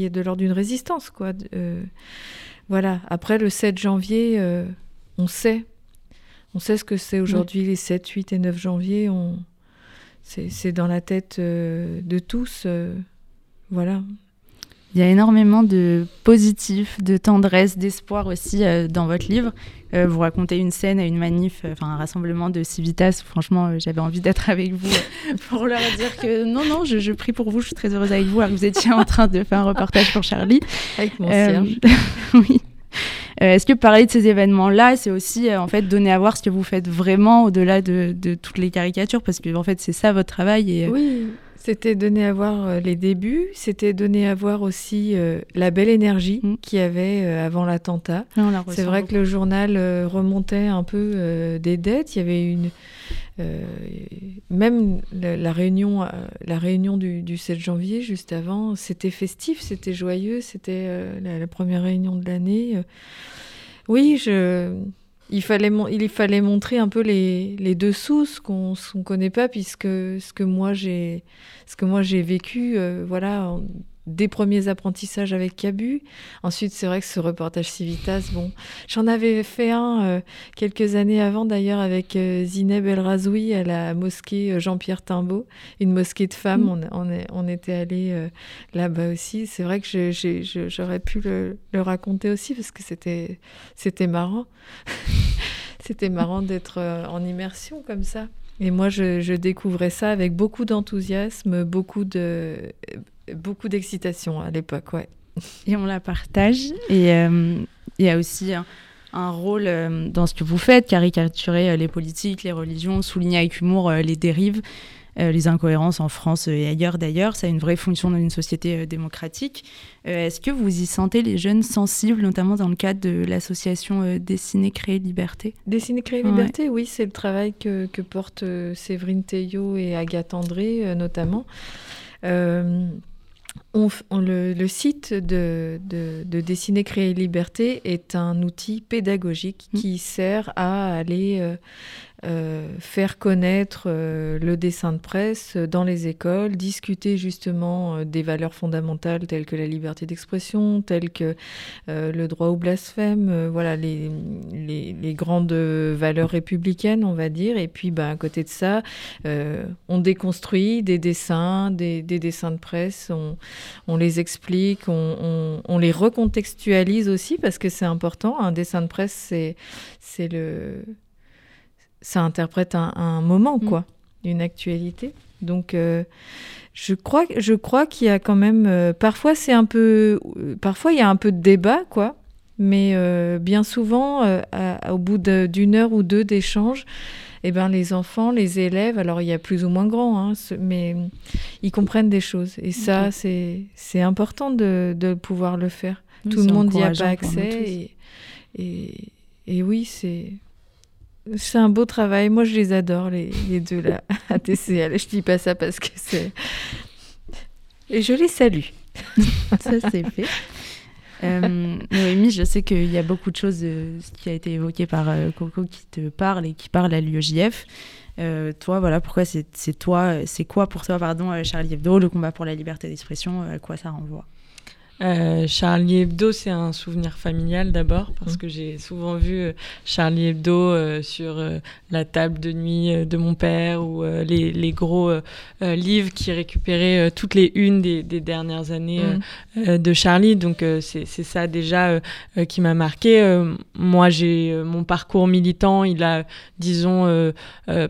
est de l'ordre d'une résistance. Quoi. Euh, voilà. Après le 7 janvier, euh, on sait. On sait ce que c'est aujourd'hui, les 7, 8 et 9 janvier. On... C'est dans la tête euh, de tous. euh, voilà. Il y a énormément de positif, de tendresse, d'espoir aussi euh, dans votre livre. Euh, vous racontez une scène à une manif, euh, enfin un rassemblement de Civitas. Franchement, j'avais envie d'être avec vous pour leur dire que non, non, je, je prie pour vous, je suis très heureuse avec vous. Alors que vous étiez en train de faire un reportage pour Charlie. Avec mon cierge. oui. Euh, Est-ce que parler de ces événements-là, c'est aussi euh, en fait donner à voir ce que vous faites vraiment au-delà de, toutes les caricatures, parce que en fait c'est ça votre travail euh, C'était donné à voir euh, les débuts, c'était donné à voir aussi euh, la belle énergie Mm. qu'il y avait euh, avant l'attentat. La C'est vrai beaucoup. que le journal euh, remontait un peu des dettes. Il y avait une. même la, la réunion, la réunion du, du 7 janvier, juste avant, c'était festif, c'était joyeux, c'était la, la première réunion de l'année. Oui, je. Il fallait, il fallait montrer un peu les, les dessous, ce qu'on ne connaît pas, puisque ce que moi j'ai ce que moi j'ai vécu, euh, voilà, des premiers apprentissages avec Cabu. Ensuite, c'est vrai que ce reportage Civitas, bon, j'en avais fait un euh, quelques années avant d'ailleurs avec euh, Zineb El Razoui à la mosquée euh, Jean-Pierre Timbaud, une mosquée de femmes. Mm. On, on, est- on était allé euh, là-bas aussi. C'est vrai que j'aurais pu le, le raconter aussi parce que c'était c'était marrant. c'était marrant d'être en immersion comme ça. Et moi, je, je découvrais ça avec beaucoup d'enthousiasme, beaucoup de beaucoup d'excitation à l'époque, ouais. Et on la partage. Et euh, il y a aussi un, un rôle euh, dans ce que vous faites, caricaturer euh, les politiques, les religions, souligner avec humour les dérives, euh, les incohérences en France et ailleurs d'ailleurs. Ça a une vraie fonction dans une société euh, démocratique. Euh, Est-ce que vous y sentez les jeunes sensibles, notamment dans le cadre de l'association Dessiner, Créer, Liberté? Dessiner, créer, Ouais. liberté, oui, c'est le travail que, que portent Séverine Théot et Agathe André, notamment. On le, le site de, de, de Dessiner, Créer, Liberté est un outil pédagogique Mm. qui sert à aller euh, faire connaître euh, le dessin de presse dans les écoles, discuter justement euh, des valeurs fondamentales telles que la liberté d'expression, telles que euh, le droit au blasphème, euh, voilà les, les, grandes valeurs républicaines, on va dire. Et puis, ben, à côté de ça, euh, on déconstruit des dessins, des, des dessins de presse, on, on les explique, on, on- les recontextualise aussi parce que c'est important. Un dessin de presse, c'est le ça interprète un, un moment, quoi, une actualité. Donc, euh, je crois, je crois qu'il y a quand même. euh, parfois, c'est un peu. euh, parfois, il y a un peu de débat, quoi. Mais bien souvent, à- au bout d'une heure ou deux d'échange, eh ben, les enfants, les élèves, alors il y a plus ou moins grand, hein, ce- mais ils comprennent des choses. Et ça, c'est important de, de pouvoir le faire. Oui, Tout le monde n'y a pas accès. et, et oui, c'est. C'est un beau travail. Moi, je les adore, les, les deux là, à TCL. Je dis pas ça parce que c'est. Et je les salue. ça c'est fait. Euh, Noémie, je sais qu'il y a beaucoup de choses euh, ce qui a été évoqué par euh, Coco qui te parle et qui parle à l'UEJF. Euh, toi, voilà, pourquoi c'est toi, c'est quoi pour toi, pardon, Charlie Hebdo, le combat pour la liberté d'expression, à quoi ça renvoie? Euh, Charlie Hebdo, c'est un souvenir familial d'abord, parce Mhm. que j'ai souvent vu euh, Charlie Hebdo euh, sur euh, la table de nuit de mon père ou les, les gros livres qui récupéraient toutes les unes des, des dernières années euh, de Charlie. Donc c'est ça déjà qui m'a marqué. Moi, j'ai mon parcours militant, il a, disons,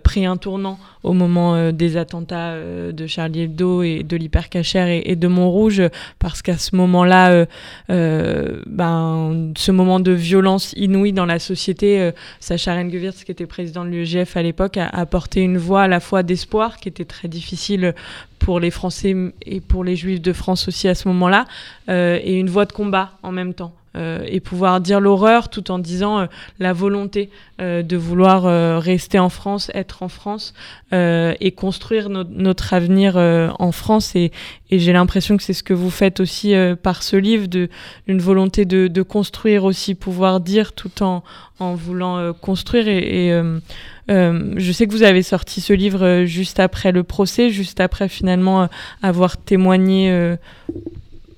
pris un tournant au moment euh, des attentats euh, de Charlie Hebdo et de l'hypercachère et, et de Montrouge, parce qu'à ce moment-là, euh, ben, ce moment de violence inouïe dans la société, Sacha Rengewirtz, qui était président de l'UEGF à l'époque, a apporté une voix à la fois d'espoir, qui était très difficile pour les Français et pour les Juifs de France aussi à ce moment-là, et une voix de combat en même temps. Euh, et pouvoir dire l'horreur tout en disant euh, la volonté euh, de vouloir rester en France, être en France et construire no- notre avenir en France. Et, j'ai l'impression que c'est ce que vous faites aussi par ce livre, d'une volonté de, construire aussi, pouvoir dire tout en, en voulant construire. Et, je sais que vous avez sorti ce livre juste après le procès, juste après finalement avoir témoigné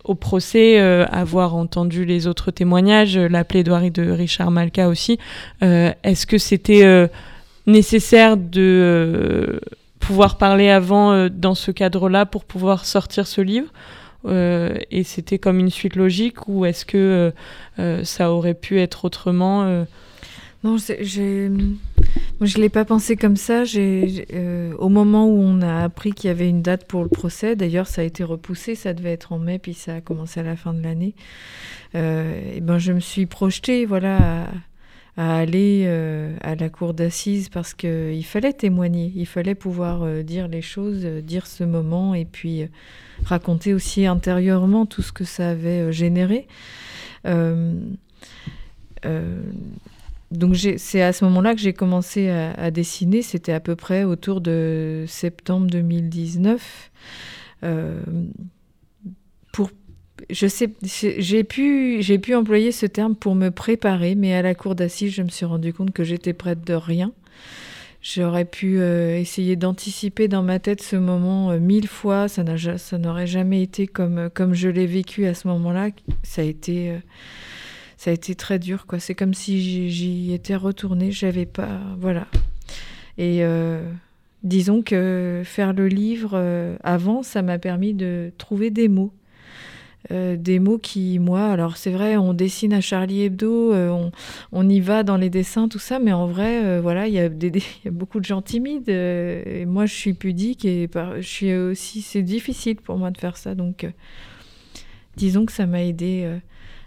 au procès, euh, avoir entendu les autres témoignages, euh, la plaidoirie de Richard Malka aussi. Euh, Est-ce que c'était nécessaire de pouvoir parler avant dans ce cadre-là pour pouvoir sortir ce livre et c'était comme une suite logique ou est-ce que ça aurait pu être autrement Non, j'ai. Moi, je l'ai pas pensé comme ça. Euh, au moment où on a appris qu'il y avait une date pour le procès, d'ailleurs, ça a été repoussé. Ça devait être en mai, puis ça a commencé à la fin de l'année. Euh, et ben, je me suis projetée, voilà, à, aller euh, à la cour d'assises parce qu'il fallait témoigner, il fallait pouvoir dire les choses, dire ce moment et puis raconter aussi intérieurement tout ce que ça avait généré. Donc c'est à ce moment-là que j'ai commencé à, dessiner, c'était à peu près autour de septembre 2019. Euh, pour je sais, j'ai pu, j'ai pu employer ce terme pour me préparer, mais à la cour d'assises, je me suis rendu compte que j'étais prête de rien. J'aurais pu euh, essayer d'anticiper dans ma tête ce moment euh, mille fois. Ça n'aurait jamais été comme, comme je l'ai vécu à ce moment-là. Ça a été, ça a été très dur. quoi. C'est comme si j'y- étais retournée. J'avais pas, voilà. Et euh, disons que faire le livre euh, avant, ça m'a permis de trouver des mots. Euh, des mots qui, moi, alors c'est vrai, on dessine à Charlie Hebdo, on, on y va dans les dessins, tout ça, mais en vrai, voilà, il y, y a beaucoup de gens timides. et moi, je suis pudique et par- je suis aussi, c'est difficile pour moi de faire ça. Donc, disons que ça m'a aidé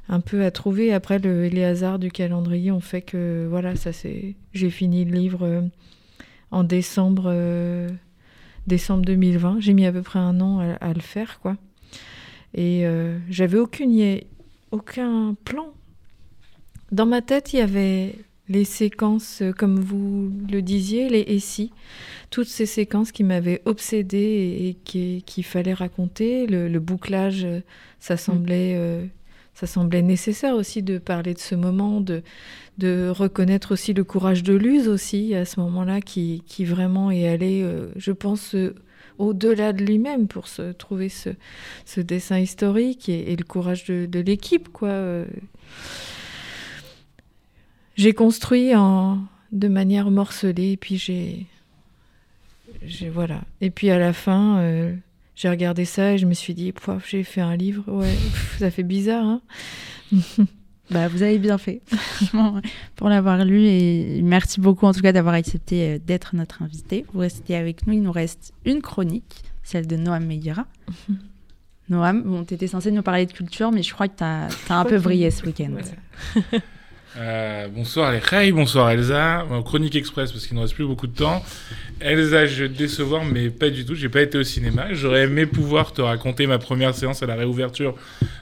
un peu à trouver. Après, le, les hasards du calendrier ont fait que, voilà, ça c'est, j'ai fini le livre euh, en décembre, euh, décembre 2020. J'ai mis à peu près un an à, à le faire, quoi. Et euh, j'avais aucune, aucun plan. Dans ma tête, il y avait les séquences, euh, comme vous le disiez, les et si, toutes ces séquences qui m'avaient obsédée et, et qui- qu'il fallait raconter. Le, le bouclage, ça semblait, euh, ça semblait nécessaire aussi de parler de ce moment, de, de reconnaître aussi le courage de Luz aussi à ce moment-là, qui, qui vraiment est allé, euh, je pense, euh, au-delà de lui-même pour se trouver ce, ce dessin historique et, le courage de, l'équipe, quoi. euh. J'ai construit en, de manière morcelée, et puis j'ai, j'ai voilà. Et puis à la fin, j'ai regardé ça et je me suis dit, Pouah, j'ai fait un livre, ouais, pff, ça fait bizarre, hein. Bah, vous avez bien fait, franchement, pour l'avoir lu. Et merci beaucoup, en tout cas, d'avoir accepté euh, d'être notre invité. Vous restez avec nous. Il nous reste une chronique, celle de Noam Meguera. Noam, bon, tu étais censé nous parler de culture, mais je crois que tu as, un peu brillé ce week-end. Euh, bonsoir les Hey, bonsoir Elsa. Chronique Express parce qu'il ne reste plus beaucoup de temps. Elsa, je vais te décevoir, mais pas du tout. J'ai pas été au cinéma. J'aurais aimé pouvoir te raconter ma première séance à la réouverture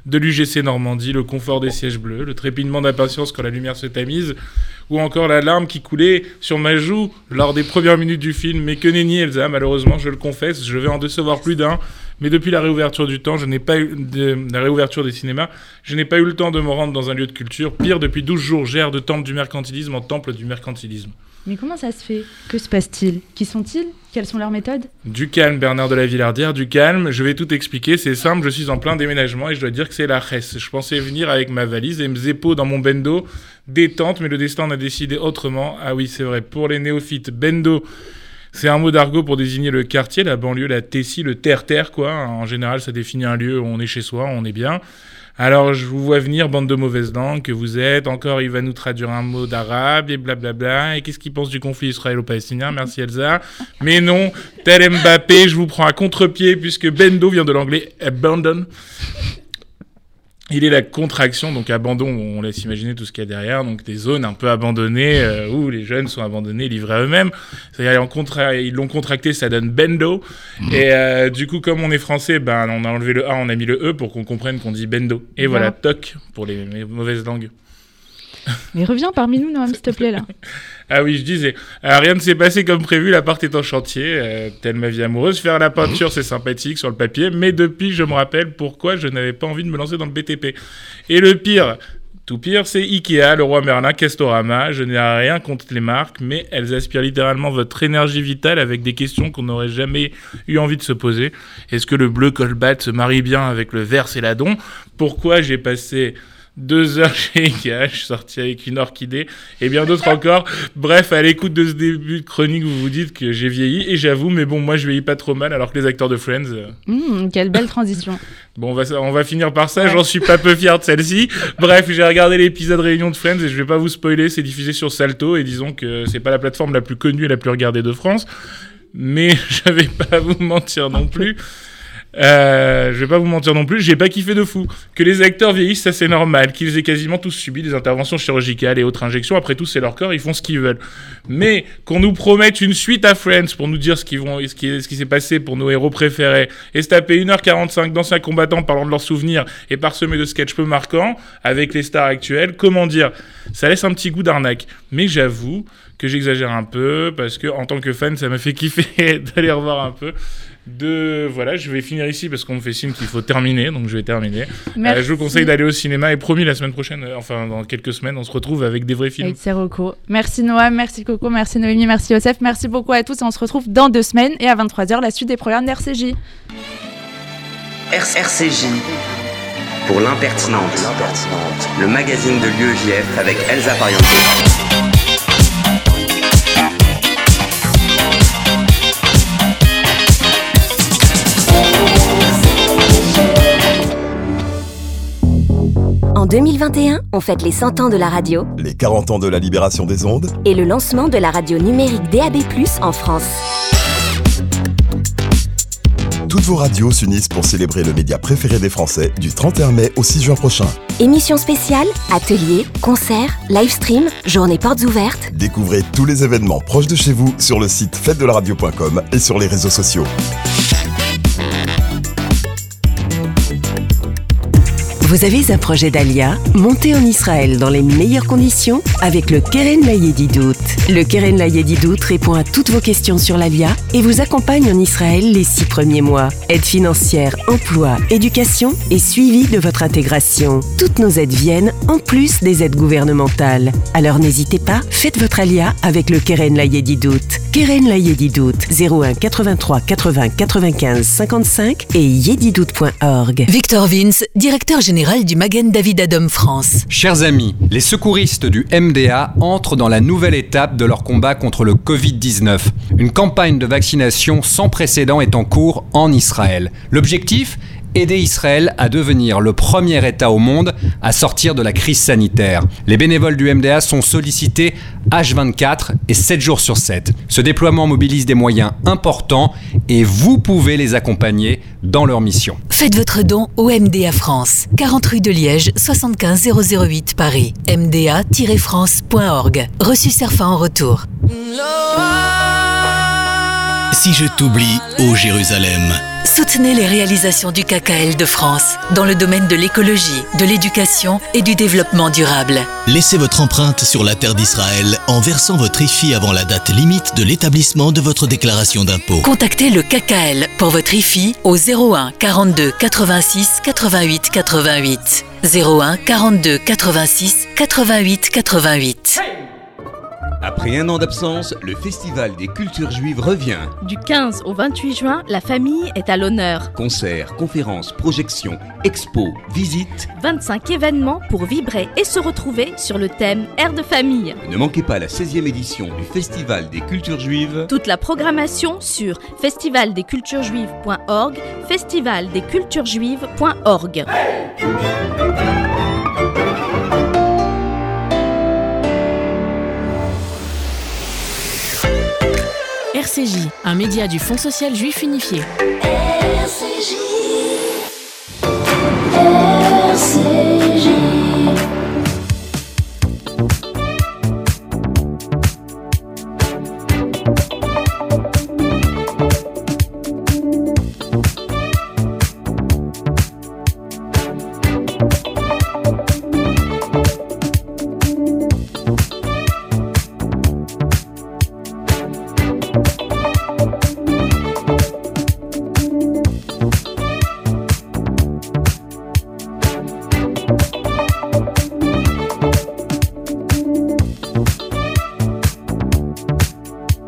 de l'UGC Normandie, le confort des sièges bleus, le trépinement d'impatience quand la lumière se tamise, ou encore la larme qui coulait sur ma joue lors des premières minutes du film. Mais que nenni Elsa, malheureusement, je le confesse, je vais en décevoir plus d'un. Mais depuis la réouverture du temps, je n'ai pas eu de, la réouverture des cinémas, je n'ai pas eu le temps de me rendre dans un lieu de culture. Pire, depuis 12 jours, j'erre de temple du mercantilisme en temple du mercantilisme. Mais comment ça se fait? Que se passe-t-il? Qui sont-ils? Quelles sont leurs méthodes? Du calme, Bernard de la Villardière, du calme. Je vais tout expliquer. C'est simple, je suis en plein déménagement et je dois dire que c'est la reste. Je pensais venir avec ma valise et Mzepo dans mon bendo. Détente, mais le destin en a décidé autrement. Ah oui, c'est vrai. Pour les néophytes, bendo. C'est un mot d'argot pour désigner le quartier, la banlieue, la tessie, le terre-terre, quoi. En général, ça définit un lieu où on est chez soi, on est bien. Alors, je vous vois venir, bande de mauvaises langues, que vous êtes. Encore, il va nous traduire un mot d'arabe et blablabla. Et qu'est-ce qu'il pense du conflit israélo-palestinien? Merci Elsa. Mais non, tel Mbappé, je vous prends à contre-pied puisque Bendo vient de l'anglais abandon. Il est la contraction, donc abandon, on laisse imaginer tout ce qu'il y a derrière, donc des zones un peu abandonnées euh, où les jeunes sont abandonnés, livrés à eux-mêmes. C'est-à-dire contra- ils l'ont contracté, ça donne bendo. Et euh, du coup, comme on est français, ben on a enlevé le A, on a mis le E pour qu'on comprenne qu'on dit bendo. Et voilà, Voilà. toc pour les, les mauvaises langues. Mais reviens parmi nous, Noam, s'il te plaît, là. Ah oui, je disais, rien ne s'est passé comme prévu, l'appart est en chantier, euh, telle ma vie amoureuse. Faire la peinture, c'est sympathique sur le papier, mais depuis, je me rappelle pourquoi je n'avais pas envie de me lancer dans le BTP. Et le pire, tout pire, c'est Ikea, le roi Merlin, Castorama. Je n'ai rien contre les marques, mais elles aspirent littéralement votre énergie vitale avec des questions qu'on n'aurait jamais eu envie de se poser. Est-ce que le bleu colbat se marie bien avec le vert céladon? Pourquoi j'ai passé deux heures chez Ikea, je suis sorti avec une orchidée et bien d'autres encore. Bref, à l'écoute de ce début de chronique, vous vous dites que j'ai vieilli et j'avoue, mais bon, moi je vieillis pas trop mal alors que les acteurs de Friends. euh, Mmh, quelle belle transition. Bon, on va, on va finir par ça, j'en suis pas peu fier de celle-ci. Bref, j'ai regardé l'épisode Réunion de Friends et je vais pas vous spoiler, c'est diffusé sur Salto et disons que c'est pas la plateforme la plus connue et la plus regardée de France. Mais je vais pas vous mentir non plus. Euh, je vais pas vous mentir non plus, j'ai pas kiffé de fou. Que les acteurs vieillissent, ça c'est normal. Qu'ils aient quasiment tous subi des interventions chirurgicales et autres injections. Après tout, c'est leur corps, ils font ce qu'ils veulent. Mais qu'on nous promette une suite à Friends pour nous dire ce qui, s'est passé pour nos héros préférés et se taper 1h45 d'anciens combattants parlant de leurs souvenirs et parsemés de sketchs peu marquants avec les stars actuelles, comment dire? Ça laisse un petit goût d'arnaque. Mais j'avoue que j'exagère un peu parce que en tant que fan, ça m'a fait kiffer d'aller revoir un peu. De voilà, je vais finir ici parce qu'on me fait signe qu'il faut terminer, donc je vais terminer. Euh, je vous conseille d'aller au cinéma et promis la semaine prochaine, euh, enfin dans quelques semaines, on se retrouve avec des vrais films. Avec ses recos. Merci Noah, merci Coco, merci Noémie, merci Yosef, merci beaucoup à tous et on se retrouve dans deux semaines et à 23h la suite des programmes d'RCJ. RCJ pour l'impertinente. Le magazine de l'UEJF avec Elsa Pariente. En 2021, on fête les 100 ans de la radio Les 40 ans de la libération des ondes, et le lancement de la radio numérique DAB+ en France. toutes vos radios s'unissent pour célébrer le média préféré des Français du 31 mai au 6 juin prochain. Émissions spéciales, ateliers, concerts, live stream, journées portes ouvertes. Découvrez tous les événements proches de chez vous sur le site fête-de-la-radio.com et sur les réseaux sociaux. Vous avez un projet d'Alia? Montez en Israël dans les meilleures conditions avec le Keren Layedidout. Le Keren Layedidout répond à toutes vos questions sur l'Alia et vous accompagne en Israël les six premiers mois. Aide financière, emploi, éducation et suivi de votre intégration. Toutes nos aides viennent en plus des aides gouvernementales. Alors n'hésitez pas, faites votre Alia avec le Keren Layedidout. Keren Layedidout 01 83 80 95 55 et yedidout.org. Victor Vince, directeur général du Magen David Adom France. Chers amis, les secouristes du MDA entrent dans la nouvelle étape de leur combat contre le Covid-19. Une campagne de vaccination sans précédent est en cours en Israël. L'objectif? Aider Israël à devenir le premier État au monde à sortir de la crise sanitaire. Les bénévoles du MDA sont sollicités H24 et 7 jours sur 7. Ce déploiement mobilise des moyens importants et vous pouvez les accompagner dans leur mission. Faites votre don au MDA France, 40 rue de Liège, 75 008 Paris. MDA-France.org. Reçu Serfa en retour. Si je t'oublie, ô Jérusalem, Soutenez les réalisations du KKL de France dans le domaine de l'écologie, de l'éducation et du développement durable. laissez votre empreinte sur la terre d'Israël en versant votre IFI avant la date limite de l'établissement de votre déclaration d'impôt. Contactez le KKL pour votre IFI au 01 42 86 88 88. 01 42 86 88 88. Après un an d'absence, le Festival des cultures juives revient. Du 15 au 28 juin, la famille est à l'honneur. Concerts, conférences, projections, expos, visites. 25 événements pour vibrer et se retrouver sur le thème Air de famille. Ne manquez pas la 16e édition du Festival des cultures juives. Toute la programmation sur festivaldesculturesjuives.org, festivaldesculturesjuives.org. RCJ, un média du Fonds social juif unifié.